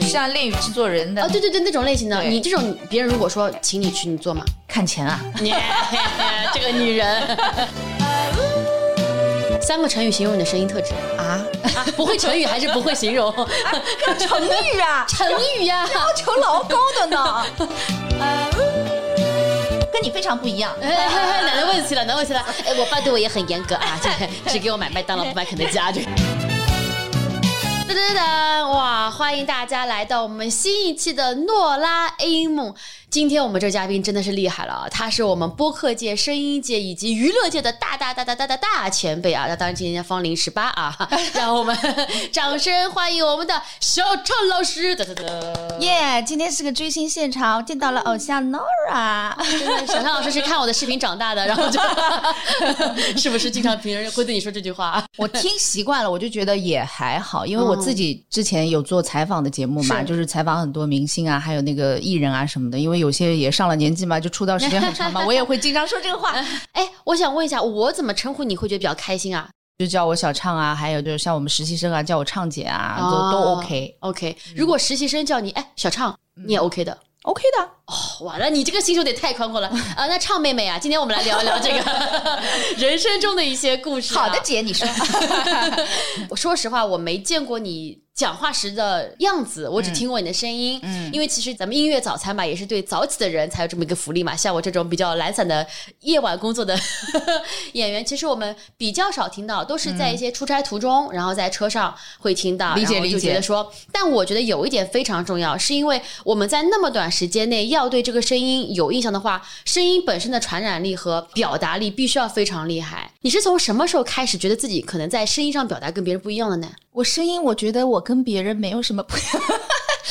声音。像恋与制作人的哦，对对对，那种类型的，你这种别人如果说请你去，你做吗？看钱啊，你 这个女人。三个成语形容你的声音特质啊，啊？不会成语还是不会形容？成语啊，成语呀、要求老高的呢，跟你非常不一样。哎奶奶问起了，奶奶问起了。哎，我爸对我也很严格啊，这只给我买麦当劳，不买肯德基啊，这个。噔噔噔！哇，欢迎大家来到我们新一期的诺拉 A 梦。今天我们这嘉宾真的是厉害了啊！他是我们播客界、声音界以及娱乐界的大大大大大大大前辈啊！那当然今年芳龄十八啊，让我们掌声欢迎我们的小畅老师！耶今天是个追星现场，见到了偶像 Nora。真的，小畅老师是看我的视频长大的，然后就，是不是经常别人会对你说这句话？我听习惯了，我就觉得也还好，因为我自己之前有做采访的节目嘛，是就是采访很多明星啊，还有那个艺人啊什么的。因为有些也上了年纪嘛，就出道时间很长嘛，我也会经常说这个话，哎，我想问一下，我怎么称呼你会觉得比较开心啊？就叫我小畅啊，还有就是像我们实习生啊，叫我畅姐啊，都都哦 OK OK，如果实习生叫你哎小畅，你也 OK 的。OK 的。哦，完了你这个心胸得太宽阔了啊！那畅妹妹啊，今天我们来聊一聊这个 人生中的一些故事、啊。好的，姐，你说。我说实话，我没见过你讲话时的样子，我只听过你的声音。嗯，因为其实咱们音乐早餐嘛，也是对早起的人才有这么一个福利嘛。像我这种比较懒散的夜晚工作的演员，其实我们比较少听到，都是在一些出差途中，然后在车上会听到。理解理解觉得说，但我觉得有一点非常重要，是因为我们在那么短时间内要要对这个声音有印象的话，声音本身的传染力和表达力必须要非常厉害。你是从什么时候开始觉得自己可能在声音上表达跟别人不一样的呢？我声音，我觉得我跟别人没有什么不一样。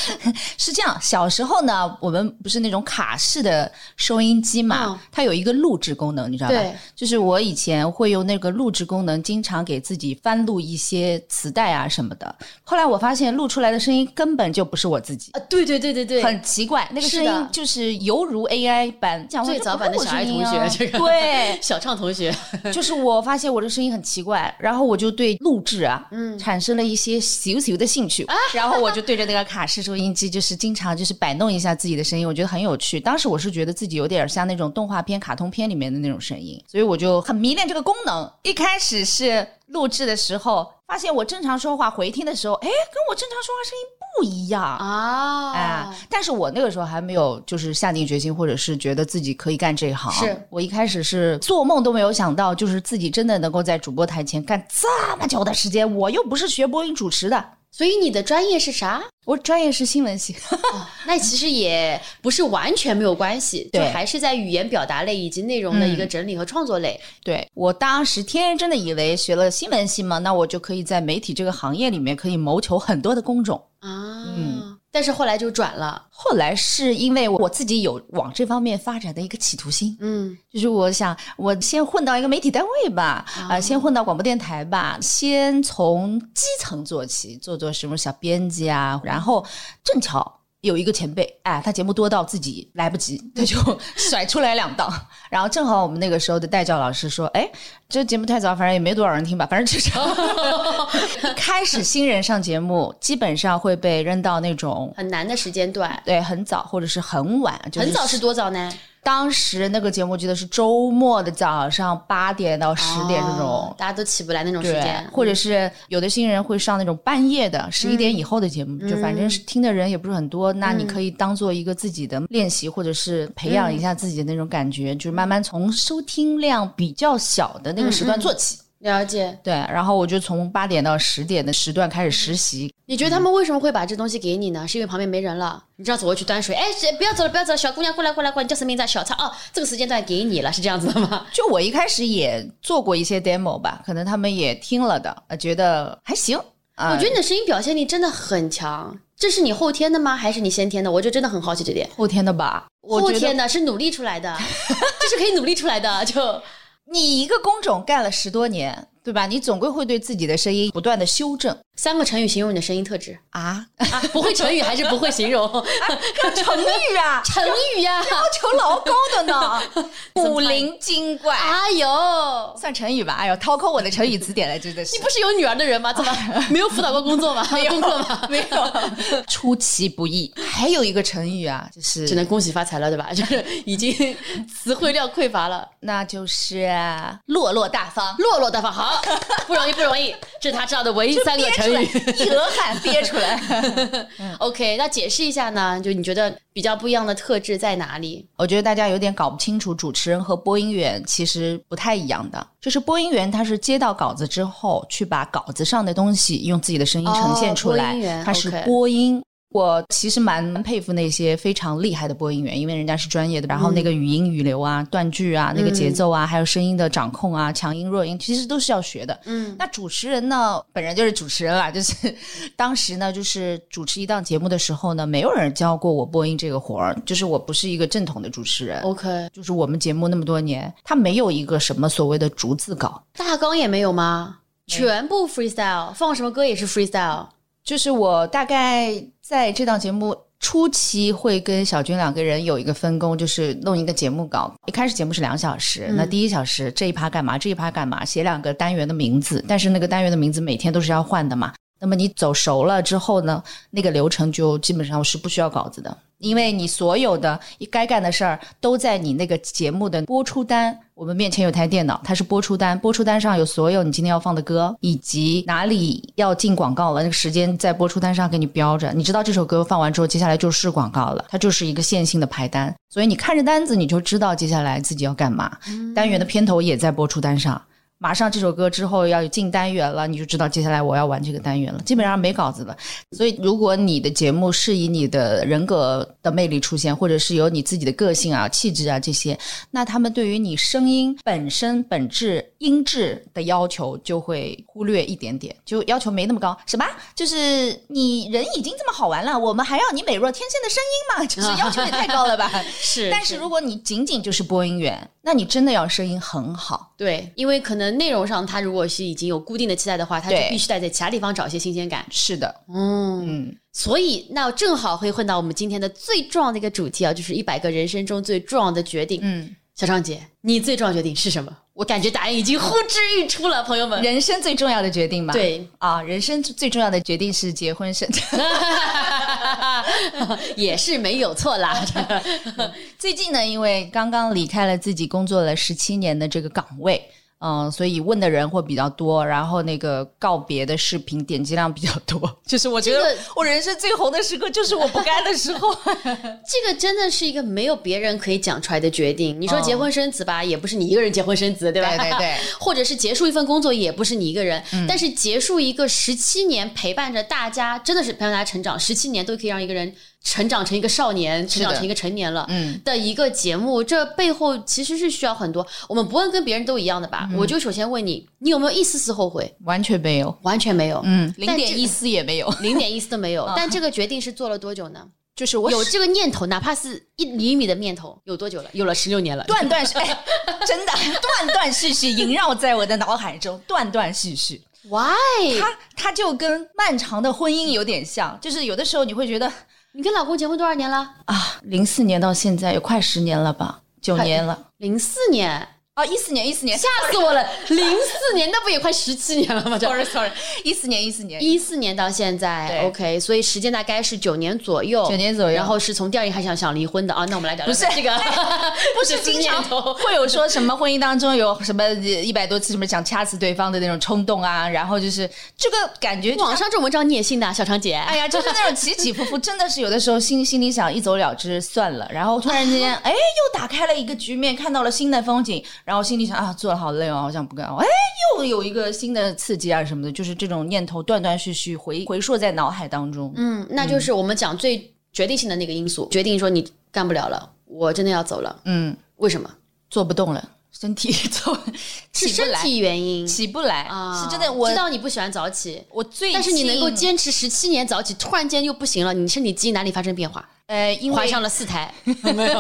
是这样，小时候呢，我们不是那种卡式的收音机嘛，嗯。它有一个录制功能，你知道吧？对？就是我以前会用那个录制功能，经常给自己翻录一些磁带啊什么的。后来我发现录出来的声音根本就不是我自己。啊，对对对对对，很奇怪，那个声音就是犹如 AI 版讲最早版的小爱同学，这个。对，小畅同学，就是我发现我的声音很奇怪，然后我就对录制啊，嗯。产生了一些小小的兴趣，然后我就对着那个卡式收音机，就是经常就是摆弄一下自己的声音，我觉得很有趣。当时我是觉得自己有点像那种动画片、卡通片里面的那种声音，所以我就很迷恋这个功能。一开始是录制的时候，发现我正常说话回听的时候，哎，跟我正常说话声音不一样。啊哎，但是我那个时候还没有就是下定决心，或者是觉得自己可以干这一行。是我一开始是做梦都没有想到，就是自己真的能够在主播台前干这么久的时间。我又不是学播音主持的，所以你的专业是啥？我专业是新闻系。哦，那其实也不是完全没有关系，就还是在语言表达类以及内容的一个整理和创作类。对我当时天真的以为学了新闻系嘛，那我就可以在媒体这个行业里面可以谋求很多的工种。啊，嗯但是后来就转了，后来是因为我自己有往这方面发展的一个企图心，嗯，就是我想，我先混到一个媒体单位吧，啊、先混到广播电台吧，先从基层做起，做做什么小编辑啊，然后正巧。有一个前辈，哎，他节目多到自己来不及，他就甩出来两档。然后正好我们那个时候的代教老师说，哎，这节目太早，反正也没多少人听吧，反正就这样。开始新人上节目，基本上会被扔到那种很难的时间段。对很早或者是很晚，就是很早是多早呢？当时那个节目，记得是周末的早上八点到十点这种。哦大家都起不来那种时间，，或者是有的新人会上那种半夜的十一点以后的节目，就反正是听的人也不是很多，那你可以当做一个自己的练习，或者是培养一下自己的那种感觉，就是慢慢从收听量比较小的那个时段做起。了解。对，然后我就从八点到十点的时段开始实习，你觉得他们为什么会把这东西给你呢？是因为旁边没人了，你知道走过去端水，哎，谁不要走了，不要走了，小姑娘过来过来过来，你叫什么名字啊？小畅哦，这个时间段给你了，是这样子的吗？就我一开始也做过一些 demo 吧，可能他们也听了的，呃觉得还行。啊我觉得你的声音表现力真的很强，这是你后天的吗？还是你先天的？我就真的很好奇这点。后天的吧，我后天的是努力出来的，这是可以努力出来的。就你一个工种干了十多年，对吧？你总归会对自己的声音不断的修正。三个成语形容你的声音特质啊，啊，不会成语还是不会形容成语啊，成语呀、要求老高的呢，古灵精怪。哎呦，算成语吧，哎呦，掏空我的成语词典了，真的是。你不是有女儿的人吗？怎么 没有辅导过工作吗？没有工作吗？没有，出其不意。还有一个成语啊，就是只能恭喜发财了，对吧？就是已经词汇量匮乏了，那就是落落大方。落落大方，好，不容易，不容易，这是他知道的唯一三个成语。一额汗憋出来。OK，那解释一下呢？就你觉得比较不一样的特质在哪里？我觉得大家有点搞不清楚，主持人和播音员其实不太一样的。就是播音员他是接到稿子之后，去把稿子上的东西用自己的声音呈现出来，他是播音。我其实蛮佩服那些非常厉害的播音员，因为人家是专业的，然后那个语音语流啊、断句啊、那个节奏啊，还有声音的掌控啊、强音弱音，其实都是要学的。嗯，那主持人呢，本人就是主持人啦，就是 当时呢，就是主持一档节目的时候呢，没有人教过我播音这个活儿，就是我不是一个正统的主持人。OK，就是我们节目那么多年，他没有一个什么所谓的逐字稿，大纲也没有吗？全部 freestyle，放什么歌也是 freestyle。就是我大概在这档节目初期会跟小军两个人有一个分工，就是弄一个节目稿。一开始节目是两小时，那第一小时这一趴干嘛，这一趴干嘛，写两个单元的名字，但是那个单元的名字每天都是要换的嘛。那么你走熟了之后呢，那个流程就基本上是不需要稿子的，因为你所有的该干的事儿都在你那个节目的播出单。我们面前有台电脑，它是播出单，播出单上有所有你今天要放的歌，以及哪里要进广告了，那个时间在播出单上给你标着。你知道这首歌放完之后，接下来就是广告了，它就是一个线性的排单，所以你看着单子，你就知道接下来自己要干嘛。单元的片头也在播出单上。马上这首歌之后要进单元了，你就知道接下来我要玩这个单元了。基本上没稿子了，所以如果你的节目是以你的人格的魅力出现，或者是有你自己的个性啊、气质啊这些，那他们对于你声音本身本质音质的要求就会忽略一点点，就要求没那么高。什么？就是你人已经这么好玩了，我们还要你美若天仙的声音吗？就是要求也太高了吧？是，但是如果你仅仅就是播音员，那你真的要声音很好。对，因为可能内容上他如果是已经有固定的期待的话，他就必须得在其他地方找一些新鲜感。是的，嗯，嗯，所以那正好会混到我们今天的最重要的一个主题啊，就是一百个人生中最重要的决定。嗯，小张姐，你最重要的决定是什么？我感觉答案已经呼之欲出了，朋友们。人生最重要的决定吧。对，啊，人生最重要的决定是结婚生。也是没有错啦。最近呢，因为刚刚离开了自己工作了十七年的这个岗位。嗯，所以问的人会比较多，然后那个告别的视频点击量比较多，就是我觉得我人生最红的时刻就是我不干的时候。这个真的是一个没有别人可以讲出来的决定。你说哦结婚生子吧，也不是你一个人结婚生子，对吧？对对对 或者是结束一份工作，也不是你一个人。嗯但是结束一个十七年陪伴着大家，真的是陪伴大家成长，十七年都可以让一个人成长成一个少年，成长成一个成年了。嗯，的一个节目，这背后其实是需要很多。我们不问跟别人都一样的嗯吧？我就首先问你，你有没有一丝丝后悔？完全没有，完全没有，嗯，零点一丝也没有。零点一丝都没有。但这个决定是做了多久呢？就是我有这个念头，哪怕是一厘米的念头，有多久了？有了十六年了。断断续，哎，真的断断续续萦绕在我的脑海中，断断续续。Why？它它就跟漫长的婚姻有点像，就是有的时候你会觉得你跟老公结婚多少年了？啊，零四年到现在也快十年了吧，九年了。零四年，哦，一四年，一四年吓死我了！零四年，那不也快十七年了吗？这，sorry sorry，一四年，一四年，一四年到现在，OK，所以时间大概是九年左右，九年左右然后是从第二年还想想离婚的啊。那我们来聊聊不是这个，不是 经常念头会有说什么婚姻当中有什么一百多次什么想掐死对方的那种冲动啊，然后就是这个感觉网上这种文章你也信的啊，小长姐？哎呀，就是那种起起伏伏，真的是有的时候心 心里想一走了之算了，然后突然之间，哎，又打开了一个局面，看到了新的风景，然后心里想啊，做的好累哦，好想不干，哎，又有一个新的刺激啊什么的，就是这种念头断断续续回回溯在脑海当中。嗯，那就是我们讲最决定性的那个因素，决定说你干不了了，我真的要走了。嗯，为什么？做不动了，身体 做是身体原因起不来啊，是真的。我知道你不喜欢早起，我最但是你能够坚持十七年早起，突然间又不行了，你身体基因哪里发生变化？呃，因为怀上了四胎，没有。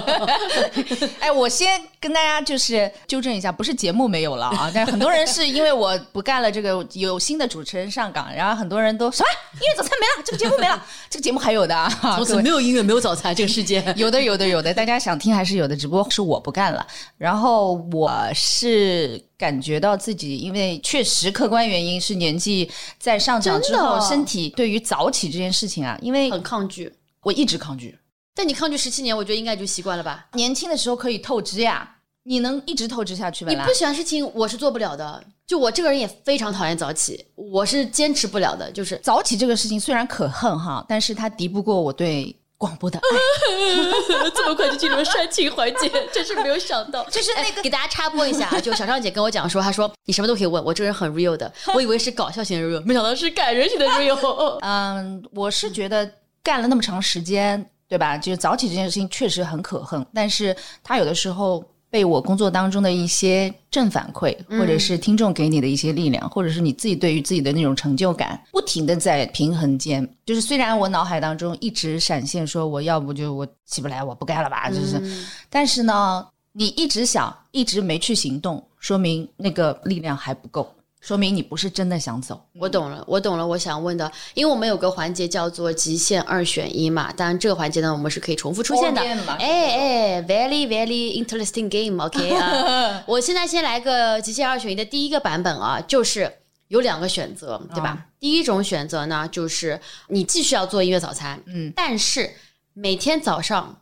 哎，我先跟大家就是纠正一下，不是节目没有了啊，但是很多人是因为我不干了，这个有新的主持人上岗，然后很多人都什么音乐早餐没了，这个节目没了，这个节目还有的啊，从此没有音乐，没有早餐，这个世界。有的有的有的，大家想听还是有的，只不过是我不干了。然后我是感觉到自己，因为确实客观原因是年纪在上涨之后，身体对于早起这件事情啊，因为很抗拒，我一直抗拒。但你抗拒十七年，我觉得应该就习惯了吧。年轻的时候可以透支呀，你能一直透支下去吗？你不喜欢事情，我是做不了的。就我这个人也非常讨厌早起，我是坚持不了的。就是早起这个事情虽然可恨哈，但是它敌不过我对广播的爱。这么快就进入了煽情环节，真是没有想到。就是那个给大家插播一下啊，就小尚姐跟我讲说，她说你什么都可以问我，这个人很 real 的。我以为是搞笑型的 real，没想到是感人型的 real。嗯，我是觉得干了那么长时间。对吧？就是早起这件事情确实很可恨，但是他有的时候被我工作当中的一些正反馈，或者是听众给你的一些力量，或者是你自己对于自己的那种成就感，不停的在平衡间。就是虽然我脑海当中一直闪现说我要不就我起不来，我不干了吧，就是，但是呢，你一直想，一直没去行动，说明那个力量还不够。说明你不是真的想走，我懂了，我懂了。我想问的，因为我们有个环节叫做极限二选一嘛，当然这个环节呢，我们是可以重复出现的。哎哎，very very interesting game，OK 啊。我现在先来个极限二选一的第一个版本啊，就是有两个选择，对吧？第一种选择呢，就是你继续要做音乐早餐，嗯，但是每天早上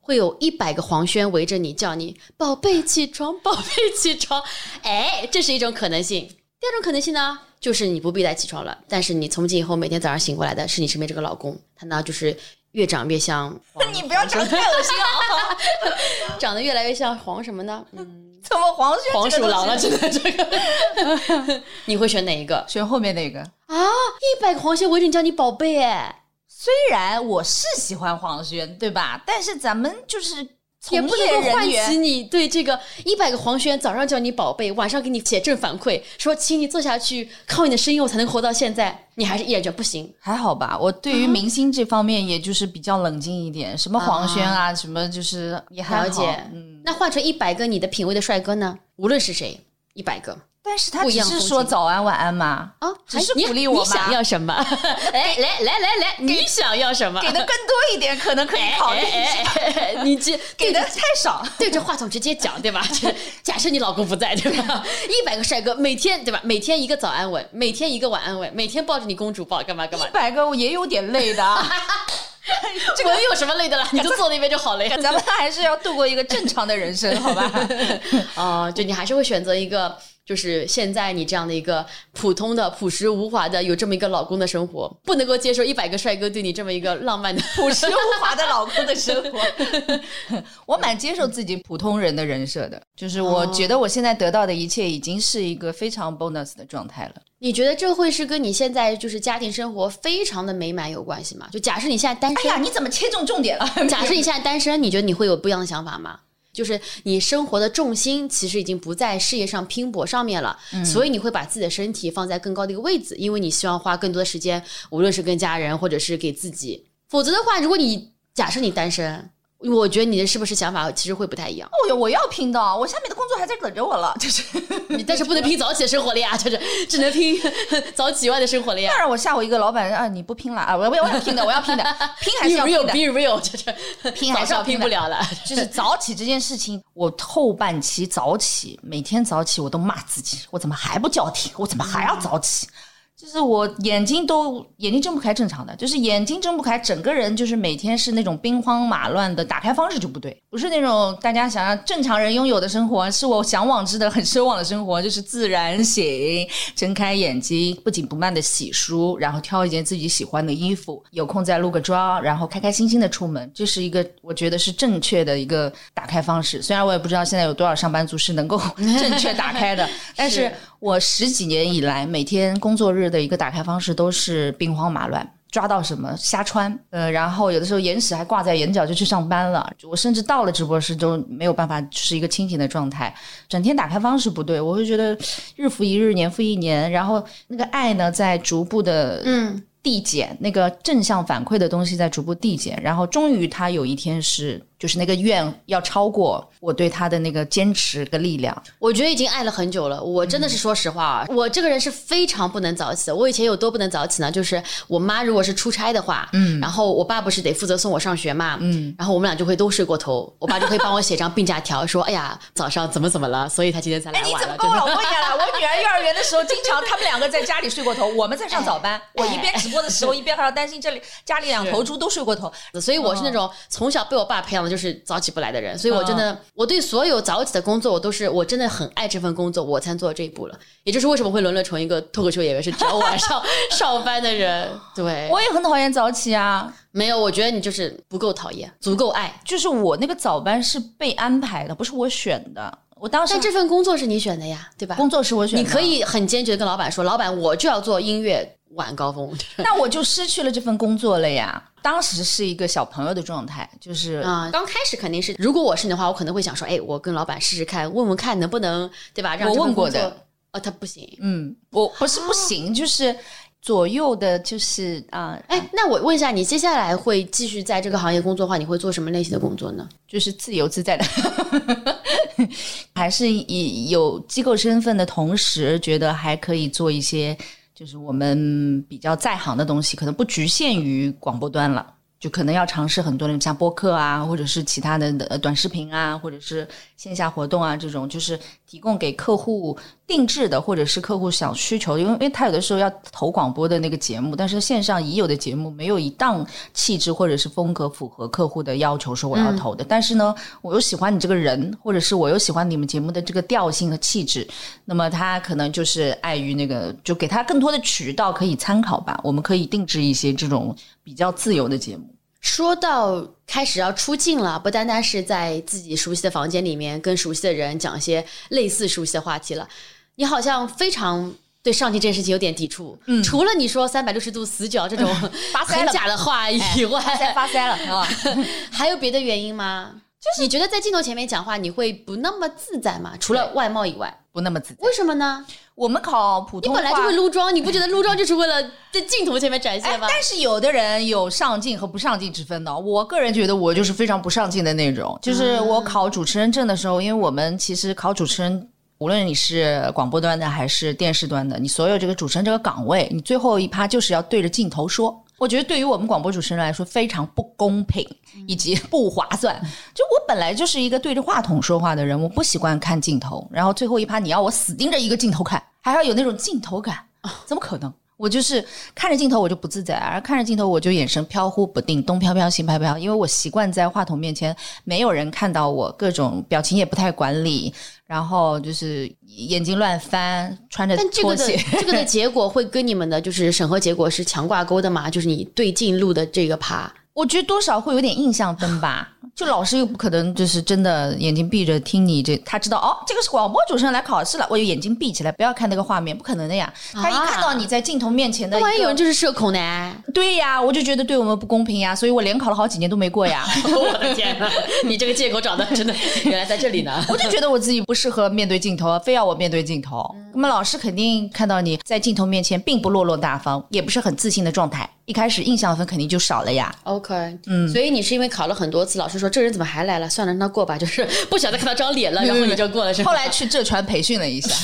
会有一百个黄轩围着你叫你宝贝起床，宝贝起床，哎，这是一种可能性。第二种可能性呢，就是你不必再起床了，但是你从今以后每天早上醒过来的是你身边这个老公，他呢就是越长越像。你不要长得太恶心啊！长得越来越像黄什么呢？嗯，怎么黄黄鼠狼了？真的这个，你会选哪一个？选后面那个啊！一百个黄轩围着你叫你宝贝哎。虽然我是喜欢黄轩，对吧？但是咱们就是。也不能够唤起你对这个一百个黄轩早上叫你宝贝，晚上给你写正反馈，说请你坐下去，靠你的声音我才能活到现在，你还是一眼就不行，还好吧？我对于明星这方面，也就是比较冷静一点，什么黄轩啊，什么就是也了解。嗯，那换成一百个你的品味的帅哥呢？无论是谁，一百个。但是他只是说早安晚安吗？啊，只是鼓励我吗？你想要什么？来来来来来，你想要什么？给的更多一点，可能可以考虑一下。你这 给的太少，对着话筒直接讲，对吧？假设你老公不在，对吧？一百个帅哥，每天对吧？每天一个早安吻，每天一个晚安吻，每天抱着你公主抱，干嘛干嘛？一百个我也有点累的。这个有什么累的了？你就坐那边就好了呀。咱们还是要度过一个正常的人生，好吧？哦，就你还是会选择一个。就是现在你这样的一个普通的、朴实无华的，有这么一个老公的生活，不能够接受一百个帅哥对你这么一个浪漫的、朴实无华的老公的生活。我蛮接受自己普通人的人设的，就是我觉得我现在得到的一切已经是一个非常 bonus 的状态了。你觉得这会是跟你现在就是家庭生活非常的美满有关系吗？就假设你现在单身，哎呀，你怎么切中重点了？假设你现在单身，你觉得你会有不一样的想法吗？就是你生活的重心其实已经不在事业上拼搏上面了，所以你会把自己的身体放在更高的一个位置，因为你希望花更多的时间，无论是跟家人或者是给自己。否则的话，如果你假设你单身。我觉得你的是不是想法其实会不太一样？哦哟，我要拼的，我下面的工作还在等着我了，就是，但是不能拼早起的生活了呀，就是只能拼 早起外的生活了呀。当然，我下午一个老板啊，你不拼了啊，我我要拼的，我要拼的，拼还是要拼的，be real，就是拼还是要拼不了了。就是早起这件事情，我后半期早起，每天早起我都骂自己，我怎么还不叫停？我怎么还要早起？就是我眼睛都眼睛睁不开，正常的，就是眼睛睁不开，整个人就是每天是那种兵荒马乱的，打开方式就不对，不是那种大家想要正常人拥有的生活，是我向往之的很奢望的生活，就是自然醒，睁开眼睛，不紧不慢的洗漱，然后挑一件自己喜欢的衣服，有空再录个妆，然后开开心心的出门，这是一个我觉得是正确的一个打开方式。虽然我也不知道现在有多少上班族是能够 正确打开的，但是。我十几年以来，每天工作日的一个打开方式都是兵荒马乱，抓到什么瞎穿。呃，然后有的时候眼屎还挂在眼角就去上班了。我甚至到了直播室都没有办法是一个清醒的状态，整天打开方式不对，我会觉得日复一日，年复一年，然后那个爱呢在逐步的嗯。递减，那个正向反馈的东西在逐步递减，然后终于他有一天是，就是那个愿要超过我对他的那个坚持跟力量。我觉得已经爱了很久了。我真的是说实话啊，我这个人是非常不能早起的。我以前有多不能早起呢？就是我妈如果是出差的话，嗯，然后我爸不是得负责送我上学嘛，嗯，然后我们俩就会都睡过头，我爸就会帮我写张病假条，说哎呀早上怎么怎么了，所以他今天才来 哎，你。怎么跟我老公一样了？我女儿幼儿园的时候，经常他们两个在家里睡过头，我们在上早班，我一边直播的时候，一边还要担心这里家里两头猪都睡过头。所以我是那种从小被我爸培养的就是早起不来的人，所以我真的我对所有早起的工作，我都是我真的很爱这份工作，我才做到这一步了。也就是为什么会沦落成一个脱口秀演员，是只要晚上 上班的人。对，我也很讨厌早起啊，没有，我觉得你就是不够讨厌，足够爱。就是我那个早班是被安排的，不是我选的。我当时但这份工作是你选的呀，对吧？工作是我选的，你可以很坚决的跟老板说，老板我就要做音乐晚高峰。那我就失去了这份工作了呀。当时是一个小朋友的状态，就是啊，刚开始肯定是，如果我是你的话，我可能会想说，哎，我跟老板试试看，问问看能不能，对吧？让我问过的，哦，他不行。嗯，我不是不行，就是左右的，就是啊，哎，那我问一下，你接下来会继续在这个行业工作的话，你会做什么类型的工作呢？就是自由自在的，还是以有机构身份的同时，觉得还可以做一些，就是我们比较在行的东西，可能不局限于广播端了。就可能要尝试很多的像播客啊，或者是其他的短视频啊，或者是线下活动啊，这种就是提供给客户定制的，或者是客户想需求，因为因为他有的时候要投广播的那个节目，但是线上已有的节目没有一档气质或者是风格符合客户的要求，说我要投的。但是呢，我又喜欢你这个人，或者是我又喜欢你们节目的这个调性和气质，那么他可能就是碍于那个，就给他更多的渠道可以参考吧。我们可以定制一些这种比较自由的节目。说到开始要出镜了，不单单是在自己熟悉的房间里面跟熟悉的人讲一些类似熟悉的话题了，你好像非常对上镜这件事情有点抵触。嗯，除了你说三百六十度死角这种 发腮了很假的话以外，发腮发腮了，是 吧？还有别的原因吗？就是你觉得在镜头前面讲话你会不那么自在吗？除了外貌以外，不那么自在。为什么呢？我们考普通话，你本来就会撸妆，你不觉得撸妆就是为了 在镜头前面展哎现吗？但是有的人有上镜和不上镜之分的。我个人觉得我就是非常不上镜的那种。就是我考主持人证的时候，因为我们其实考主持人，无论你是广播端的还是电视端的，你所有这个主持人这个岗位，你最后一趴就是要对着镜头说。我觉得对于我们广播主持人来说非常不公平，以及 不划算。就我本来就是一个对着话筒说话的人，我不习惯看镜头，然后最后一趴你要我死盯着一个镜头看，还要有那种镜头感，怎么可能？我就是看着镜头我就不自在，而看着镜头我就眼神飘忽不定，东飘飘西飘飘，因为我习惯在话筒面前没有人看到我，各种表情也不太管理，然后就是眼睛乱翻，穿着但这个的拖鞋。这个的 结果会跟你们的就是审核结果是强挂钩的嘛？就是你对镜录的这个趴，我觉得多少会有点印象分吧。就老师又不可能就是真的眼睛闭着听你这，他知道哦，这个是广播主持人来考试了，我就眼睛闭起来，不要看那个画面，不可能的呀。他一看到你在镜头面前的万一有人就是社恐呢？对呀，我就觉得对我们不公平呀，所以我连考了好几年都没过呀。我的天呐，你这个借口找的真的原来在这里呢。我就觉得我自己不适合面对镜头，非要我面对镜头。那么老师肯定看到你在镜头面前并不落落大方，也不是很自信的状态，一开始印象分肯定就少了呀。OK，嗯，所以你是因为考了很多次，老师说这人怎么还来了？算了，让他过吧，就是不想再看到张脸了，然后你就过了，是？后来去浙传培训了一下，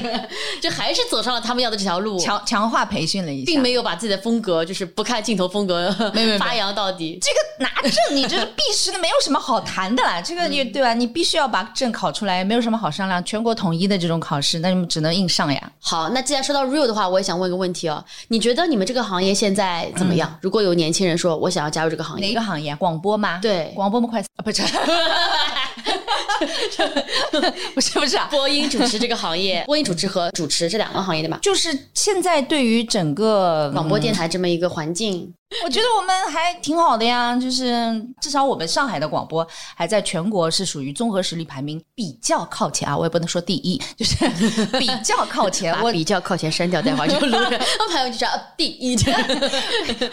就还是走上了他们要的这条路，强强化培训了一下，并没有把自己的风格，就是不看镜头风格没有没发扬到底。这个拿证，你这是必须的，没有什么好谈的啦。这个你对吧？你必须要把证考出来，没有什么好商量。全国统一的这种考试，那你们只能硬上呀。好，那既然说到 real 的话，我也想问个问题哦，你觉得你们这个行业现在怎么样？如果有年轻人说我想要加入这个行业，哪个行业？广播吗？对广播吗？快啊，不是，不是不是啊，播音主持这个行业，播音主持和主持这两个行业的嘛？就是现在对于整个广播电台这么一个环境，我觉得我们还挺好的呀，就是至少我们上海的广播还在全国是属于综合实力排名比较靠前啊，我也不能说第一，就是 比较靠前。我比较靠前删掉，待会儿就录着，我朋友就知道第一。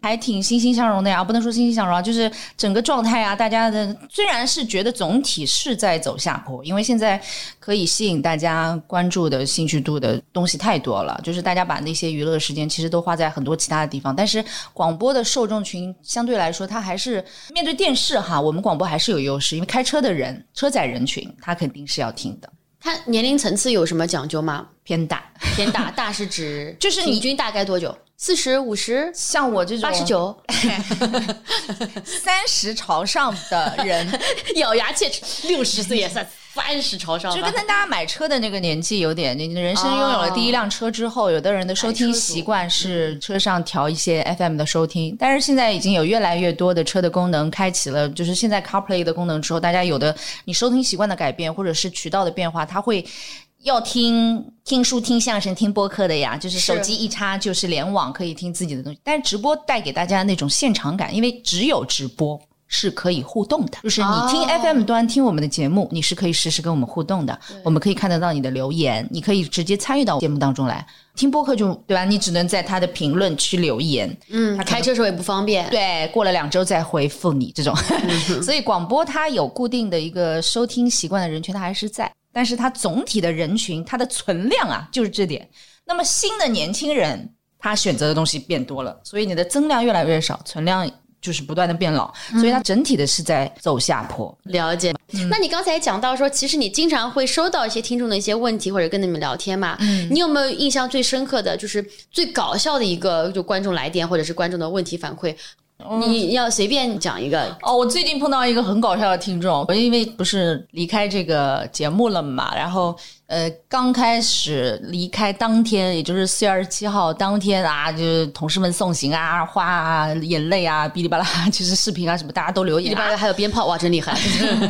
还挺欣欣向荣的呀，不能说欣欣向荣啊，就是整个状态啊，大家的虽然是觉得总体是在走下坡，因为现在可以吸引大家关注的兴趣度的东西太多了，就是大家把那些娱乐时间其实都花在很多其他的地方。但是广播的受众群相对来说，它还是面对电视哈，我们广播还是有优势，因为开车的人、车载人群，他肯定是要听的。它年龄层次有什么讲究吗？偏大，偏大，大是指就是你平均大概多久？四十五十？像我这种八十九？三十朝上的人，咬牙切齿，六十岁也算三十朝上吧就跟大家买车的那个年纪有点，你人生拥有了第一辆车之后，有的人的收听习惯是车上调一些 FM 的收听，但是现在已经有越来越多的车的功能开启了，就是现在 CarPlay 的功能之后，大家有的你收听习惯的改变，或者是渠道的变化，它会。要听听书、听相声、听播客的呀，就是手机一插就是联网，可以听自己的东西。但是直播带给大家那种现场感，因为只有直播是可以互动的，就是你听哦 FM 端听我们的节目，你是可以实时跟我们互动的，我们可以看得到你的留言，你可以直接参与到节目当中来。听播客就对吧？你只能在他的评论区留言，嗯，他开车时候也不方便。对，过了两周再回复你这种。所以广播它有固定的一个收听习惯的人群，它还是在，但是它总体的人群它的存量啊，就是这点。那么新的年轻人，他选择的东西变多了，所以你的增量越来越少，存量就是不断的变老，所以它整体的是在走下坡。了解。那你刚才讲到说，其实你经常会收到一些听众的一些问题，或者跟你们聊天嘛。你有没有印象最深刻的就是最搞笑的一个就观众来电，或者是观众的问题反馈？你要随便讲一个。哦，我最近碰到一个很搞笑的听众，我因为不是离开这个节目了嘛，然后呃，刚开始离开当天，也就是四月二十七号当天啊，就是同事们送行啊，花啊，眼泪啊，哔哩吧啦，就是视频啊什么，大家都留言、啊，里边还有鞭炮，哇，真厉害！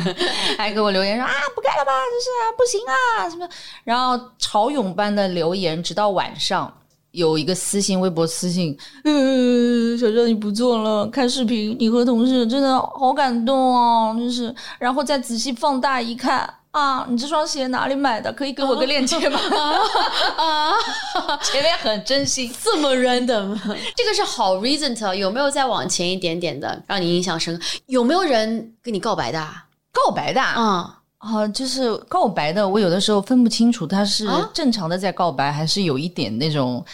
还给我留言说啊，不干了吧，就是不行啊什么，然后潮涌般的留言，直到晚上。有一个私信，微博私信，呃，小赵你不做了，看视频，你和同事真的好感动哦，就是。然后再仔细放大一看，啊，你这双鞋哪里买的？可以给我个链接吗？啊，前面很真心，这么 random，这个是好 recent，有没有再往前一点点的，让你印象深刻？有没有人跟你告白的啊？告白的啊。啊啊，就是告白的，我有的时候分不清楚他是啊正常的在告白，还是有一点那种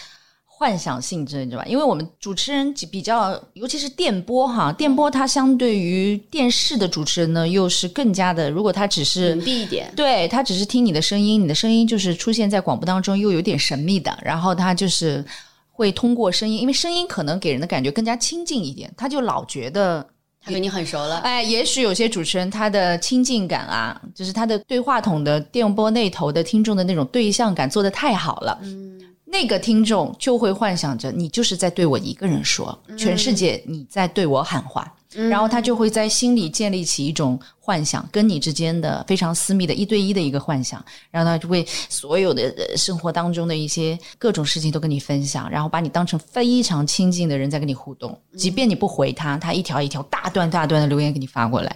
幻想性质，你知道吧？因为我们主持人比较，尤其是电波哈，电波它相对于电视的主持人呢，又是更加的，如果他只是隐蔽一点。对他只是听你的声音，你的声音就是出现在广播当中，又有点神秘的，然后他就是会通过声音，因为声音可能给人的感觉更加亲近一点，他就老觉得他跟你很熟了，哎，也许有些主持人他的亲近感啊，就是他的对话筒的电波那头的听众的那种对象感做的太好了，嗯，那个听众就会幻想着你就是在对我一个人说，全世界你在对我喊话。然后他就会在心里建立起一种幻想，跟你之间的非常私密的一对一的一个幻想，然后他就会所有的呃生活当中的一些各种事情都跟你分享，然后把你当成非常亲近的人在跟你互动，即便你不回他，他一条一条大段大段的留言给你发过来。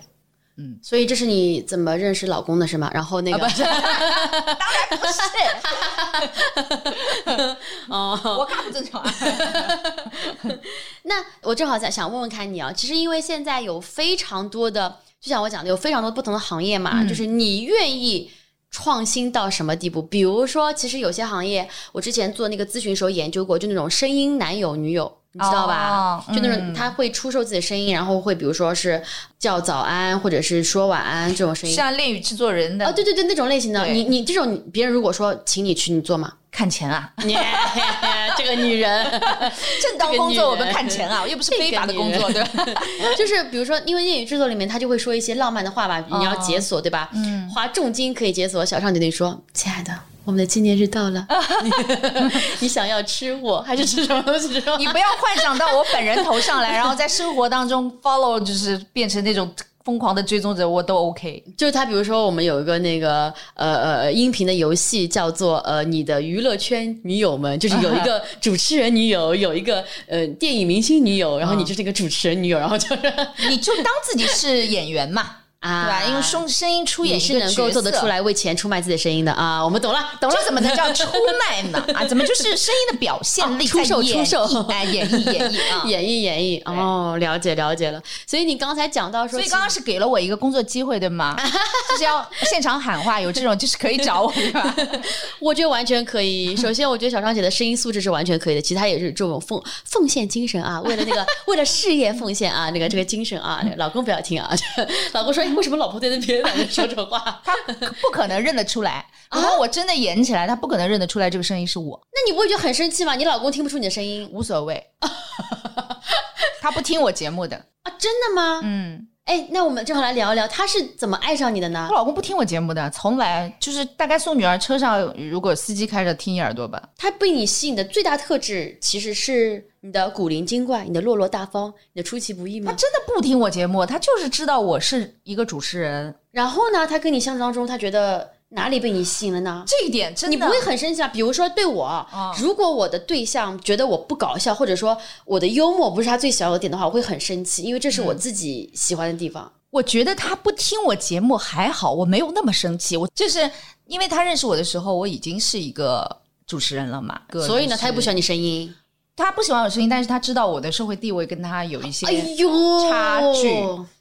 所以这是你怎么认识老公的是吗？然后那个、当然不是，哦，我看不正常啊。那我正好想想问问看你啊，其实因为现在有非常多的，就像我讲的，有非常多不同的行业嘛，就是你愿意。创新到什么地步？比如说，其实有些行业，我之前做那个咨询时候研究过，就那种声音男友女友，你知道吧？哦就那种嗯他会出售自己的声音，然后会比如说是叫早安，或者是说晚安这种声音。像恋与制作人的哦，对对对，那种类型的，你你这种别人如果说请你去，你做吗？看钱啊，你 这个女人，正当工作我们看钱啊，又不是非法的工作，对吧？就是比如说，因为恋与制作里面他就会说一些浪漫的话吧，你要解锁对吧？嗯，花重金可以解锁。小尚就对你说：“亲爱的，我们的纪念日到了，你 你想要吃我还是吃什么东西？你不要幻想到我本人头上来，然后在生活当中 follow，就是变成那种疯狂的追踪者，我都 OK。就是他，比如说我们有一个那个呃呃音频的游戏叫做呃你的娱乐圈女友们，就是有一个主持人女友，有一个呃电影明星女友，然后你就是一个主持人女友，然后就是你就当自己是演员嘛，啊对吧？因为声声音出演是能够做得出。来为钱出卖自己的声音的啊！我们懂了，懂了这。怎么能叫出卖呢？啊，怎么就是声音的表现力哦出售出售绎哎，演绎演绎啊。演绎 演绎哦，了解了解了。所以你刚才讲到说，所以刚刚是给了我一个工作机会，对吗？就是要现场喊话，有这种就是可以找我，对吧？我觉得完全可以。首先，我觉得小张姐的声音素质是完全可以的，其他也是这种奉奉献精神啊，为了那个为了事业奉献啊，那个这个精神啊，老公不要听啊。老公说，哎为什么老婆对着别的男人说这话？他不可能认得出来。如果我真的演起来，他不可能认得出来这个声音是我，那你不会觉得很生气吗？你老公听不出你的声音无所谓。他不听我节目的，啊？真的吗？嗯，哎，那我们正好来聊一聊，他是怎么爱上你的呢我？老公不听我节目的，从来就是大概送女儿车上，如果司机开着听一耳朵吧。他被你吸引的最大特质其实是你的古灵精怪、你的落落大方、你的出其不意吗？他真的不听我节目，他就是知道我是一个主持人，然后呢，他跟你相处当中，他觉得哪里被你吸引了呢？这一点真的你不会很生气啊？比如说对我，如果我的对象觉得我不搞笑，或者说我的幽默不是他最喜欢的点的话，我会很生气，因为这是我自己喜欢的地方。我觉得他不听我节目还好，我没有那么生气。我就是因为他认识我的时候，我已经是一个主持人了嘛，所以呢，他又不喜欢欢你声音。他不喜欢我声音，但是他知道我的社会地位跟他有一些哎呦，差距。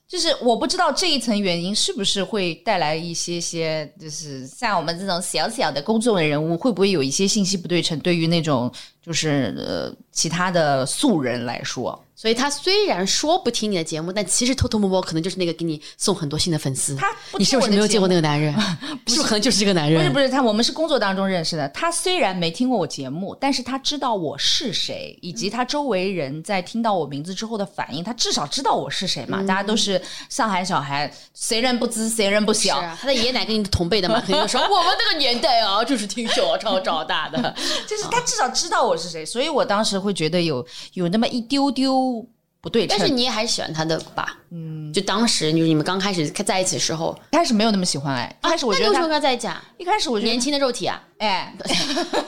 就是我不知道这一层原因是不是会带来一些些，就是像我们这种小小的公众人物，会不会有一些信息不对称？对于那种就是呃其他的素人来说，所以他虽然说不听你的节目，但其实偷偷摸摸可能就是那个给你送很多新的粉丝。他你是不是没有见过那个男人？是不是可能就是这个男人？不是不是，他我们是工作当中认识的。他虽然没听过我节目，但是他知道我是谁，以及他周围人在听到我名字之后的反应，他至少知道我是谁嘛。大家都是上海小孩，谁人不知谁人不晓。是啊，他的爷爷奶奶跟你同辈的嘛，肯定就说我们那个年代啊，就是听小超长大的。就是他至少知道我是谁，所以我当时会觉得有有那么一丢丢不对称。但是你也还是喜欢他的吧？嗯，就当时就是你们刚开始在一起的时候，一开始没有那么喜欢哎，一开始我觉得啊为什么他，跟他在一起啊？一开始我觉得年轻的肉体啊！哎，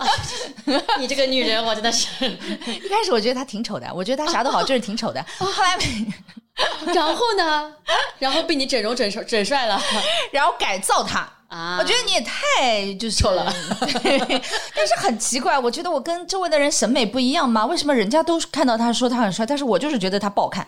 你这个女人，我真的是。一开始我觉得他挺丑的，我觉得他啥都好，就是挺丑的。后来然后呢？然后被你整容整帅整帅了然后改造他。啊！我觉得你也太就是丑了，对 但是很奇怪，我觉得我跟周围的人审美不一样吗？为什么人家都看到他说他很帅，但是我就是觉得他不好看。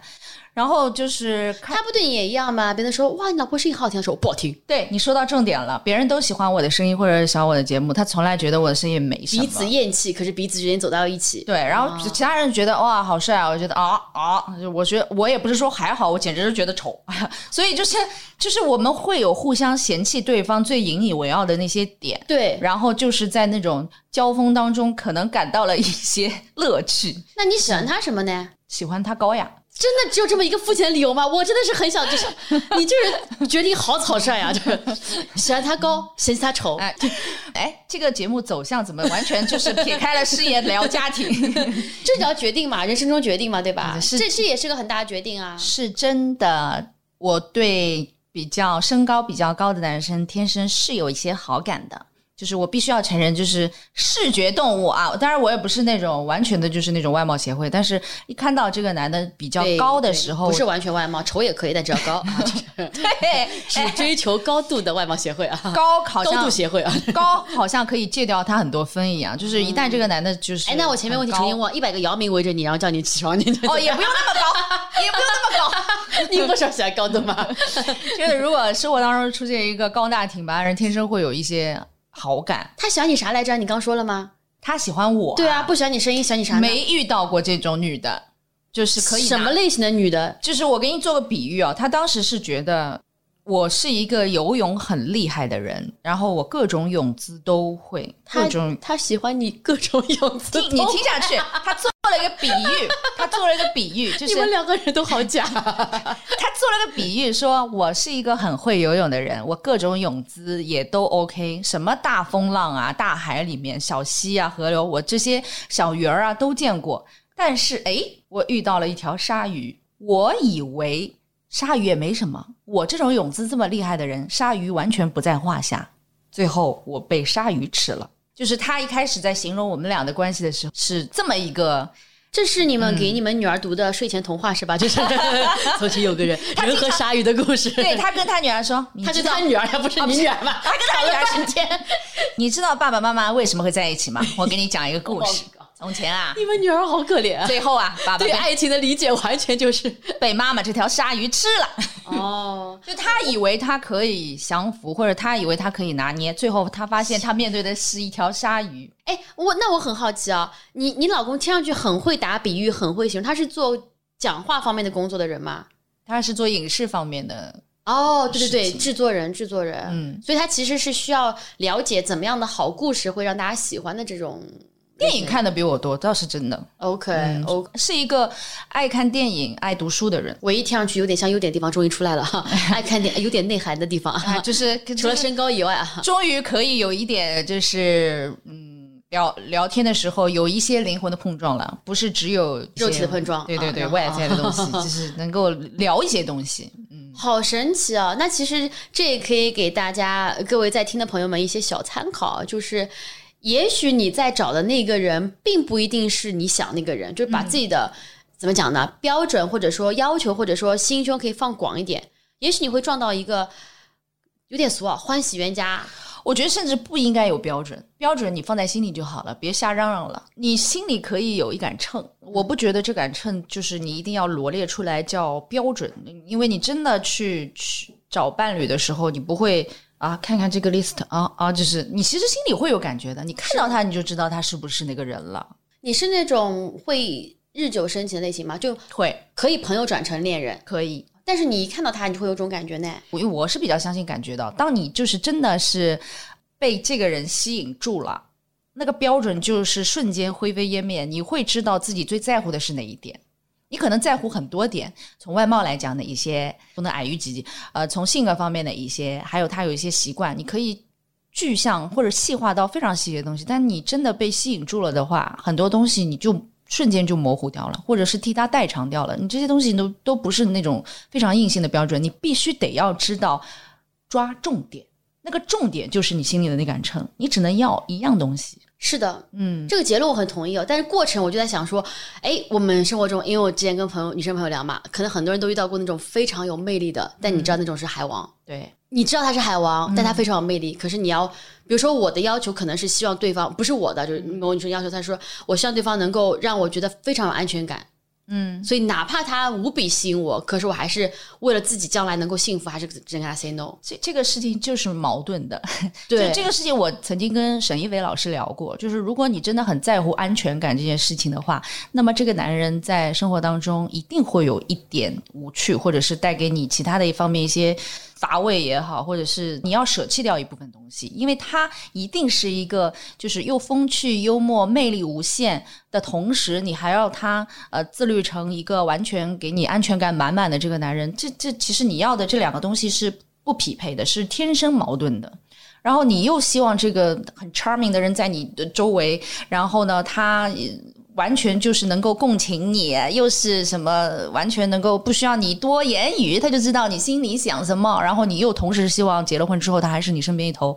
然后就是，他不对你也一样吗？别人说哇，你老婆声音好好听的时候，不好听，对你说到重点了，别人都喜欢我的声音或者喜欢我的节目，他从来觉得我的声音没什么。彼此厌弃，可是彼此之间走到一起。对，然后其他人觉得哇好帅啊，我觉得啊啊，我觉得我也不是说还好，我简直是觉得丑，所以就是就是我们会有互相嫌弃对方最引以为傲的那些点，对，然后就是在那种交锋当中，可能感到了一些乐趣。那你喜欢他什么呢？喜欢他高雅，真的只有这么一个肤浅的理由吗？我真的是很想，就是 你就是决定好草率啊，就是喜欢他高，嫌弃他丑。哎哎，这个节目走向怎么完全就是撇开了事业聊家庭？这叫决定嘛，人生中决定嘛，对吧？是这这也是个很大的决定啊。是真的，我对比较身高比较高的男生天生是有一些好感的。就是我必须要承认，就是视觉动物啊。当然，我也不是那种完全的，就是那种外貌协会。但是，一看到这个男的比较高的时候，不是完全外貌，丑也可以，但只要高，对只追求高度的外貌协会啊，高好高像度协会啊。高好像可以戒掉他很多分一样。就是一旦这个男的就是哎，那我前面问题重新很问，一百个姚明围着你，然后叫你起床，你哦，也不用那么高，也不用那么高。你不是喜欢高度吗？就是如果生活当中出现一个高大挺拔的人，天生会有一些好感。他喜欢你啥来着？你刚说了吗？他喜欢我，对啊，不喜欢你声音，喜欢你啥？没遇到过这种女的，就是可以什么？类型的女的？就是我给你做个比喻啊，他当时是觉得我是一个游泳很厉害的人，然后我各种泳姿都会，他各种。他喜欢你各种泳姿 听你听下去，他做了一个比喻，他做了一个比喻，就是你们两个人都好假。他做了个比喻，说我是一个很会游泳的人，我各种泳姿也都 OK，什么大风浪啊、大海里面、小溪啊、河流，我这些小鱼儿啊都见过。但是哎，我遇到了一条鲨鱼，我以为鲨鱼也没什么，我这种泳姿这么厉害的人，鲨鱼完全不在话下。最后我被鲨鱼吃了。就是他一开始在形容我们俩的关系的时候，是这么一个这是你们给你们女儿读的睡前童话是吧？就是 从前有个人人和鲨鱼的故事。对他跟他女儿说，你他是知道他女儿，他不是你女儿吗？他跟他女儿之间。你知道爸爸妈妈为什么会在一起吗？我给你讲一个故事。从前啊，你们女儿好可怜啊！最后啊，爸爸对爱情的理解完全就是 被妈妈这条鲨鱼吃了。哦，就他以为他可以降服，或者他以为他可以拿捏，最后他发现他面对的是一条鲨鱼。哎，我那我很好奇啊，你你老公听上去很会打比喻，很会形容，他是做讲话方面的工作的人吗？他是做影视方面的，哦，对对对，制作人，制作人，嗯，所以他其实是需要了解怎么样的好故事会让大家喜欢的这种电影看的比我多，倒是真的。OK、嗯 OK。是一个爱看电影、爱读书的人。唯一听上去有点像优点的地方终于出来了哈，爱看点有点内涵的地方，啊，就是 除了身高以外啊，终于可以有一点，就是嗯，聊聊天的时候有一些灵魂的碰撞了，不是只有肉体的碰撞对对对，啊外在的东西，就是能够聊一些东西。嗯，好神奇啊！那其实这也可以给大家各位在听的朋友们一些小参考，就是也许你在找的那个人，并不一定是你想那个人，就是把自己的、怎么讲呢？标准或者说要求，或者说心胸可以放广一点，也许你会撞到一个有点俗啊，欢喜冤家。我觉得甚至不应该有标准，标准你放在心里就好了，别瞎嚷嚷了。你心里可以有一杆秤，我不觉得这杆秤就是你一定要罗列出来叫标准，因为你真的去去找伴侣的时候，你不会啊看看这个 list 啊啊，就是你其实心里会有感觉的，你看到他你就知道他是不是那个人了。你是那种会日久生情的类型吗？就会可以朋友转成恋人，可以，但是你一看到他，你就会有种感觉呢。因为我是比较相信感觉的，当你就是真的是被这个人吸引住了，那个标准就是瞬间灰飞烟灭。你会知道自己最在乎的是哪一点。你可能在乎很多点，从外貌来讲的一些不能矮于己，呃，从性格方面的一些，还有他有一些习惯，你可以具象或者细化到非常细节的东西。但你真的被吸引住了的话，很多东西你就瞬间就模糊掉了，或者是替他代偿掉了。你这些东西都都不是那种非常硬性的标准，你必须得要知道抓重点。那个重点就是你心里的那杆秤，你只能要一样东西。是的，嗯，这个结论我很同意哦，但是过程我就在想说，哎，我们生活中，因为我之前跟朋友、女生朋友聊嘛，可能很多人都遇到过那种非常有魅力的，但你知道那种是海王，对，你知道他是海王，但他非常有魅力，可是你要，比如说我的要求可能是希望对方不是我的，就是某女生要求，他说我希望对方能够让我觉得非常有安全感。嗯，所以哪怕他无比吸引我，可是我还是为了自己将来能够幸福，还是只能跟他 say no。这这个事情就是矛盾的。对就这个事情，我曾经跟沈一伟老师聊过，就是如果你真的很在乎安全感这件事情的话，那么这个男人在生活当中一定会有一点无趣，或者是带给你其他的一方面一些乏味也好，或者是你要舍弃掉一部分东西，因为他一定是一个就是又风趣幽默、魅力无限的同时，你还要他呃自律成一个完全给你安全感满满的这个男人，这这其实你要的这两个东西是不匹配的，是天生矛盾的。然后你又希望这个很 charming 的人在你的周围，然后呢，他完全就是能够共情你，又是什么完全能够不需要你多言语，他就知道你心里想什么。然后你又同时希望结了婚之后，他还是你身边一头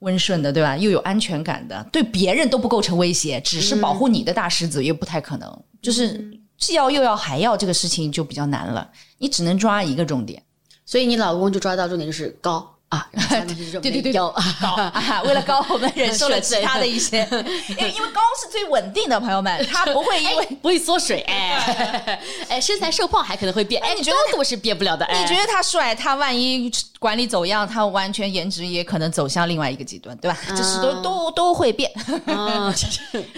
温顺的，对吧？又有安全感的，对别人都不构成威胁，只是保护你的大狮子，又不太可能。就是既要又要还要，这个事情就比较难了。你只能抓一个重点。所以你老公就抓到重点就是高啊，对对对有高啊，为了高，我们忍受了其他的一些，因为因为高是最稳定的，朋友们，他不会因为。不会缩水，哎 哎，身材瘦胖还可能会变，哎，你觉得我是变不了的，哎你觉得他帅，他万一管理走样，他完全颜值也可能走向另外一个极端，对吧？就是都都都会变，啊，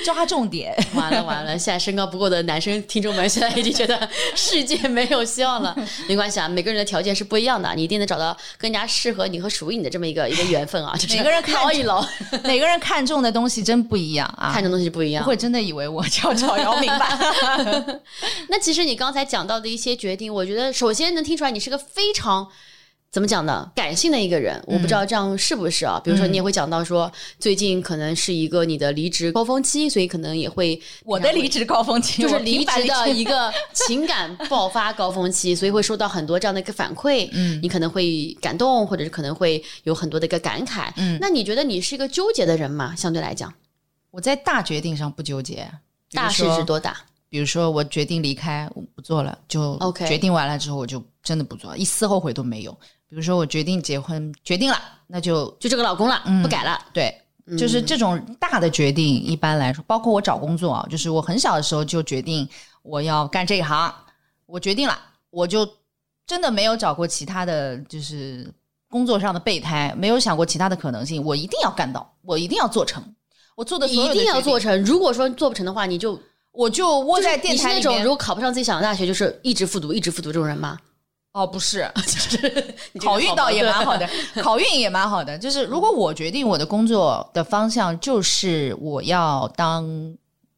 抓重点。完了完了，现在身高不够的男生听众们现在已经觉得世界没有希望了。没关系啊，每个人的条件是不一样的，你一定能找到更加适合你和属于你的这么一个一个缘分啊。就是每个人看一捞，每个人看中的东西真不一样啊，看重东西不一样不。会真的以为我叫赵 姚明吧？那其实你刚才讲到的一些决定，我觉得首先能听出来你是个非常。怎么讲呢？感性的一个人，我不知道这样是不是啊？比如说，你也会讲到说，最近可能是一个你的离职高峰期，所以可能也会我的离职高峰期就是离职的一个 情感爆发高峰期，所以会收到很多这样的一个反馈，嗯，你可能会感动，或者是可能会有很多的一个感慨，嗯，那你觉得你是一个纠结的人吗？相对来讲，我在大决定上不纠结，大事是多大？比如说我决定离开，我不做了，就 OK 决定完了之后我就真的不做，一丝后悔都没有。比如说我决定结婚，决定了，那就就这个老公了，不改了。对，就是这种大的决定，一般来说，包括我找工作啊，就是我很小的时候就决定我要干这一行，我决定了，我就真的没有找过其他的就是工作上的备胎，没有想过其他的可能性，我一定要干到，我一定要做成，我做的一定要做，成。如果说做不成的话，你就我就窝在电你是那种如果考不上自己想的大学，就是一直复读，一直复读这种人吗？哦，不是，就是考运倒也蛮好的，考运也蛮好的。就是如果我决定我的工作的方向就是我要当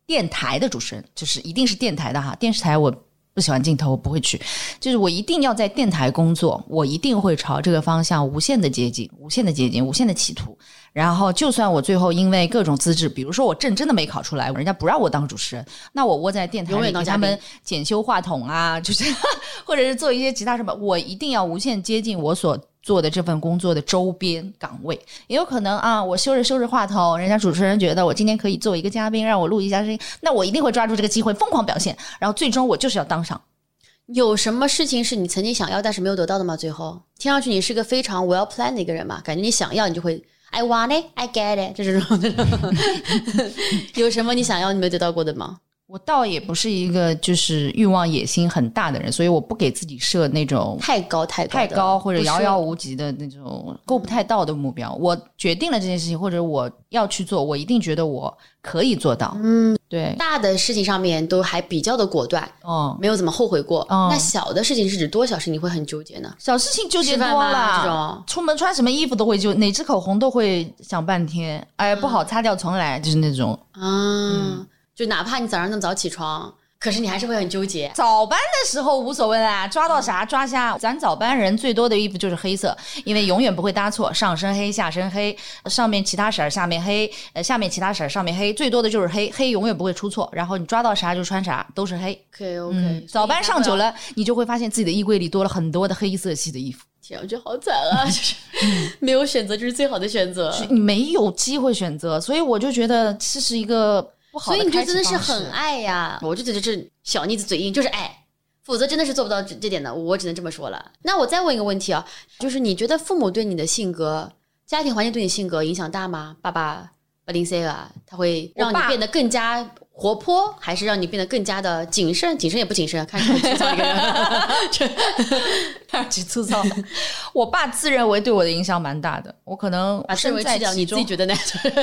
电台的主持人，就是一定是电台的哈，电视台我不喜欢镜头，我不会去。就是我一定要在电台工作，我一定会朝这个方向无限的接近，无限的接近，无限的企图。然后，就算我最后因为各种资质，比如说我证真的没考出来，人家不让我当主持人，那我窝在电台永里给他们检修话筒啊，就是 或者是做一些其他什么，我一定要无限接近我所做的这份工作的周边岗位。也有可能啊，我修着修着话筒，人家主持人觉得我今天可以做一个嘉宾，让我录一下声音，那我一定会抓住这个机会疯狂表现，然后最终我就是要当上。有什么事情是你曾经想要但是没有得到的吗？最后听上去你是个非常 well planned 的一个人嘛，感觉你想要你就会 I want it, I get it，这种这种。有什么你想要你没得到过的吗？我倒也不是一个就是欲望野心很大的人，所以我不给自己设那种太高太高太高或者遥遥无及的那种够不太到的目标。我决定了这件事情，或者我要去做，我一定觉得我可以做到。嗯，对，大的事情上面都还比较的果断，哦，没有怎么后悔过。哦那小的事情是指多小事你会很纠结呢？小事情纠结多了，这种出门穿什么衣服都会纠，哪支口红都会想半天，哎，不好擦掉重来，就是那种。啊，就哪怕你早上那么早起床，可是你还是会很纠结。早班的时候无所谓啦，抓到啥抓瞎。咱早班人最多的衣服就是黑色，因为永远不会搭错，上身黑，下身黑，上面其他色儿，下面黑，呃，下面其他色儿，上面黑，最多的就是黑，黑永远不会出错。然后你抓到啥就穿啥，都是黑。OK OK，、嗯，早班上久，了，你就会发现自己的衣柜里多了很多的黑色系的衣服，天啊，我觉得好惨啊！就是 没有选择，就是最好的选择。你没有机会选择，所以我就觉得这是一个不好所以你就真的是很爱呀！我就觉得这小妮子嘴硬，就是爱，否则真的是做不到这这点的。我只能这么说了。那我再问一个问题啊，就是你觉得父母对你的性格、家庭环境对你性格影响大吗？爸爸巴林 C 啊，他会让你变得更加活泼，还是让你变得更加的谨慎？谨慎也不谨慎，看起来很粗糙一个人。看上去粗糙。我爸自认为对我的影响蛮大的，我可能把身在身为去掉，其中你自己，觉得呢？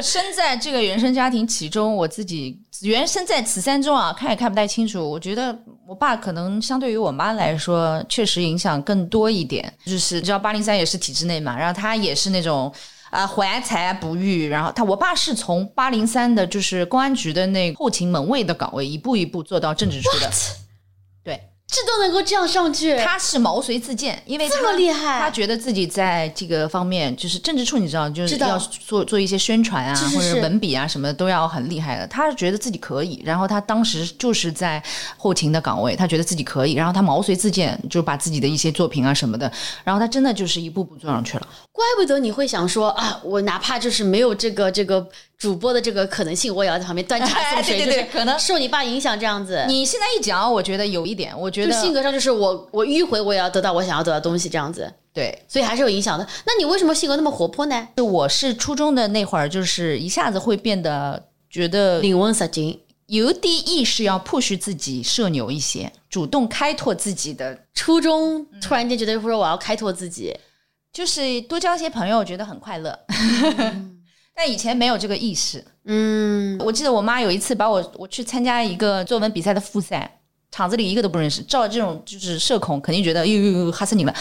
身在这个原生家庭其中，我自己原身在此山中啊，看也看不太清楚。我觉得我爸可能相对于我妈来说，确实影响更多一点。就是你知道八零三也是体制内嘛，然后他也是那种。啊，怀才不遇，然后他我爸是从八零三的，就是公安局的那后勤门卫的岗位，一步一步做到政治处的。对，这都能够这样上去，他是毛遂自荐，因为这么厉害他觉得自己在这个方面，就是政治处，你知道，就是要做做一些宣传啊，是是是或者文笔啊什么的都要很厉害的。他是觉得自己可以，然后他当时就是在后勤的岗位，他觉得自己可以，然后他毛遂自荐，就把自己的一些作品啊什么的，然后他真的就是一步步做上去了。怪不得你会想说啊，我哪怕就是没有这个这个主播的这个可能性，我也要在旁边端茶送水，对对对就是可能受你爸影响这样子。你现在一讲，我觉得有一点，我觉得性格上就是我我迂回我也要得到我想要得到的东西这样子，对。所以还是有影响的。那你为什么性格那么活泼呢？就我是初中的那会儿，就是一下子会变得觉得灵温杀精，有点意识要 push 自己社牛一些，主动开拓自己的，初中突然间觉得说我要开拓自己，就是多交一些朋友，我觉得很快乐。但以前没有这个意识。嗯，我记得我妈有一次把我我去参加一个作文比赛的复赛，场子里一个都不认识，照这种就是社恐，肯定觉得哟哟哟吓死你们。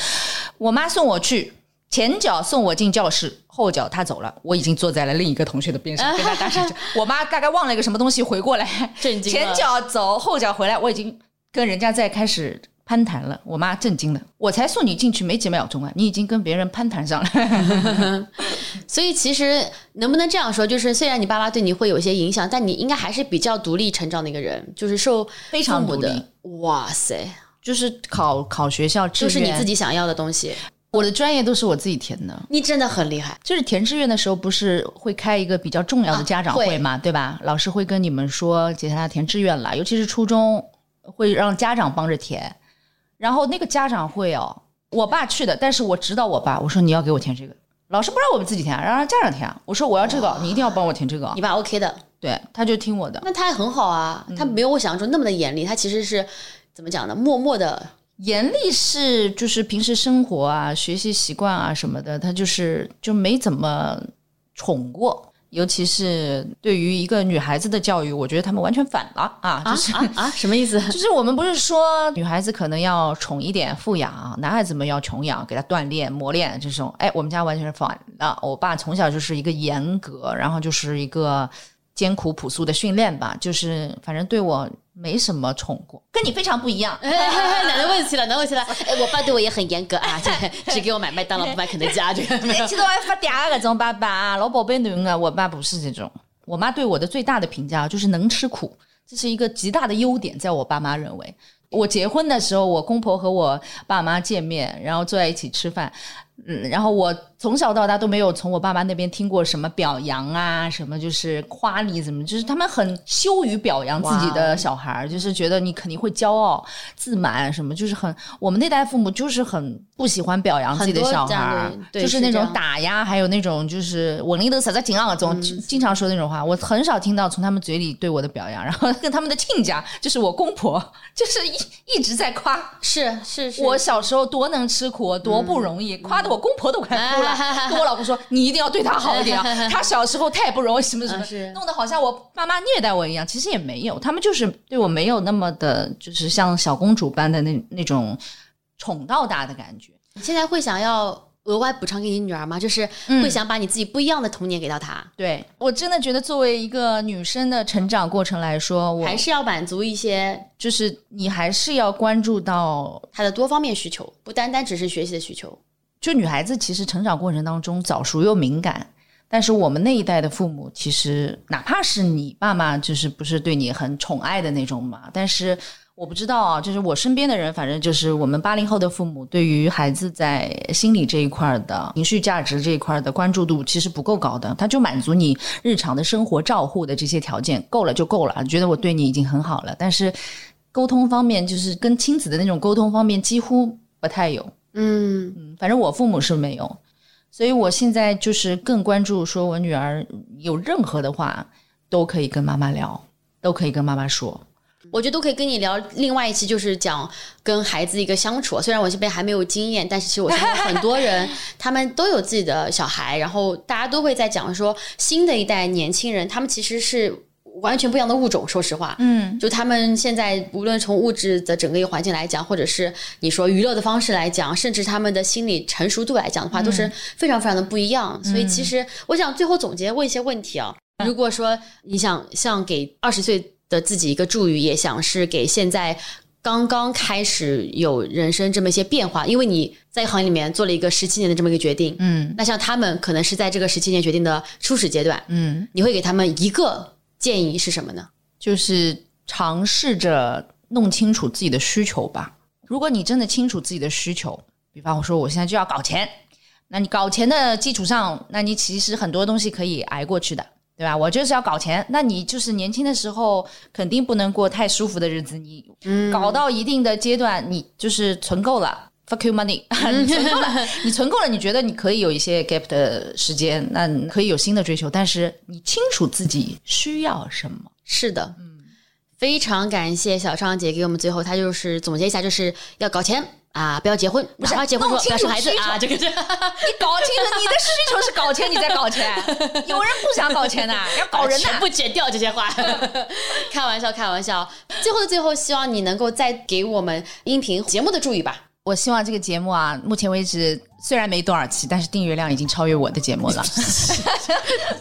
我妈送我去。前脚送我进教室，后脚她走了，我已经坐在了另一个同学的边上，跟他大声讲。我妈大概忘了一个什么东西，回过来，震惊前脚走，后脚回来，我已经跟人家在开始攀谈了。我妈震惊了，我才送你进去没几秒钟啊，你已经跟别人攀谈上了。所以其实能不能这样说，就是虽然你爸妈对你会有一些影响，但你应该还是比较独立成长的一个人，就是受非常父母的独立。哇塞，就是考考学校志愿，就是你自己想要的东西。我的专业都是我自己填的。你真的很厉害。就是填志愿的时候，不是会开一个比较重要的家长会嘛，对吧？老师会跟你们说，接下来填志愿了，尤其是初中，会让家长帮着填。然后那个家长会哦，我爸去的，但是我指导我爸，我说你要给我填这个。老师不让我们自己填，让家长填。我说我要这个，你一定要帮我填这个。你爸 OK 的，对，他就听我的。那他还很好啊，他没有我想象中那么的严厉，他其实是怎么讲呢？默默的。严厉是就是平时生活啊、学习习惯啊什么的，他就是就没怎么宠过。尤其是对于一个女孩子的教育，我觉得他们完全反了啊！就是啊，什么意思？就是我们不是说女孩子可能要宠一点、富养，男孩子们要穷养，给他锻炼、磨练这种。哎，我们家完全是反的。我爸从小就是一个严格，然后就是一个。艰苦朴素的训练吧，就是反正对我没什么宠过，跟你非常不一样。奶奶问起了，奶奶问起了。哎，我爸对我也很严格啊，只给我买麦当劳，不买肯德基啊。这个没有。其实我还发嗲那种爸爸啊，老宝贝女啊。我爸不是这种。我妈对我的最大的评价就是能吃苦，这是一个极大的优点，在我爸妈认为。我结婚的时候，我公婆和我爸妈见面，然后坐在一起吃饭。嗯，然后我从小到大都没有从我爸妈那边听过什么表扬啊，什么就是夸你怎么，就是他们很羞于表扬自己的小孩儿，就是觉得你肯定会骄傲自满什么，就是很我们那代父母就是很不喜欢表扬自己的小孩儿，就是那种打压，还有那种就是我领导啥子紧啊，总经常说那种话，我很少听到从他们嘴里对我的表扬，然后跟他们的亲家，就是我公婆，就是一一直在夸，是是是，我小时候多能吃苦，多不容易，夸的。我公婆都快哭了，跟我老公说：“你一定要对他好一点啊！他小时候太不容易，什么什么，弄得好像我爸妈虐待我一样。其实也没有，他们就是对我没有那么的，就是像小公主般的那那种宠到大的感觉。你现在会想要额外补偿给你女儿吗？就是会想把你自己不一样的童年给到她？对我真的觉得，作为一个女生的成长过程来说，我还是要满足一些，就是你还是要关注到她的多方面需求，不单单只是学习的需求。就女孩子其实成长过程当中早熟又敏感，但是我们那一代的父母其实哪怕是你爸妈就是不是对你很宠爱的那种嘛，但是我不知道啊，就是我身边的人，反正就是我们八零后的父母对于孩子在心理这一块的情绪价值这一块的关注度其实不够高的，他就满足你日常的生活照护的这些条件够了就够了，觉得我对你已经很好了，但是沟通方面就是跟亲子的那种沟通方面几乎不太有。嗯嗯，反正我父母是没有，所以我现在就是更关注，说我女儿有任何的话都可以跟妈妈聊，都可以跟妈妈说。我觉得都可以跟你聊。另外一期就是讲跟孩子一个相处。虽然我这边还没有经验，但是其实我相信很多人 他们都有自己的小孩，然后大家都会在讲说新的一代年轻人，他们其实是。完全不一样的物种，说实话，嗯，就他们现在无论从物质的整个一个环境来讲，或者是你说娱乐的方式来讲，甚至他们的心理成熟度来讲的话，都是非常非常的不一样。所以其实我想最后总结问一些问题啊，如果说你想像给二十岁的自己一个祝语，也想是给现在刚刚开始有人生这么一些变化，因为你在行业里面做了一个十七年的这么一个决定，嗯，那像他们可能是在这个十七年决定的初始阶段，嗯，你会给他们一个。建议是什么呢？就是尝试着弄清楚自己的需求吧。如果你真的清楚自己的需求，比方我说我现在就要搞钱，那你搞钱的基础上，那你其实很多东西可以挨过去的，对吧？我就是要搞钱，那你就是年轻的时候肯定不能过太舒服的日子。你搞到一定的阶段，你就是存够了。Fuck you money，你存够了，你存够了，你觉得你可以有一些 gap 的时间，那可以有新的追求，但是你清楚自己需要什么？是的，嗯，非常感谢小畅姐给我们最后，她就是总结一下，就是要搞钱啊，不要结婚，不是要结婚，不要生孩子啊，这个是，你搞清楚你的需求是搞钱，你在搞钱，有人不想搞钱的，要搞人，全部剪掉这些话，开玩笑，开玩笑。最后的最后，希望你能够再给我们音频节目的注意吧。我希望这个节目啊，目前为止虽然没多少期，但是订阅量已经超越我的节目了。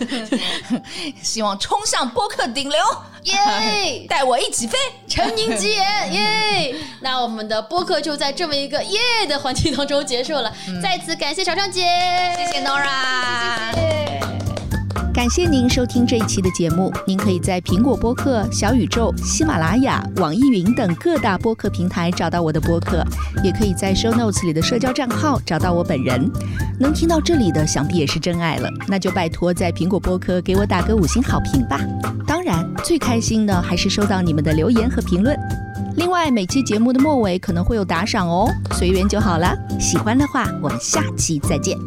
希望冲上播客顶流，耶！带我一起飞，成您吉言，耶！那我们的播客就在这么一个耶的环境当中结束了。再次感谢小张姐，谢谢 Nora。感谢您收听这一期的节目。您可以在苹果播客、小宇宙、喜马拉雅、网易云等各大播客平台找到我的播客，也可以在 Show Notes 里的社交账号找到我本人。能听到这里的，想必也是真爱了，那就拜托在苹果播客给我打个五星好评吧。当然，最开心的还是收到你们的留言和评论。另外，每期节目的末尾可能会有打赏哦，随缘就好啦。喜欢的话，我们下期再见。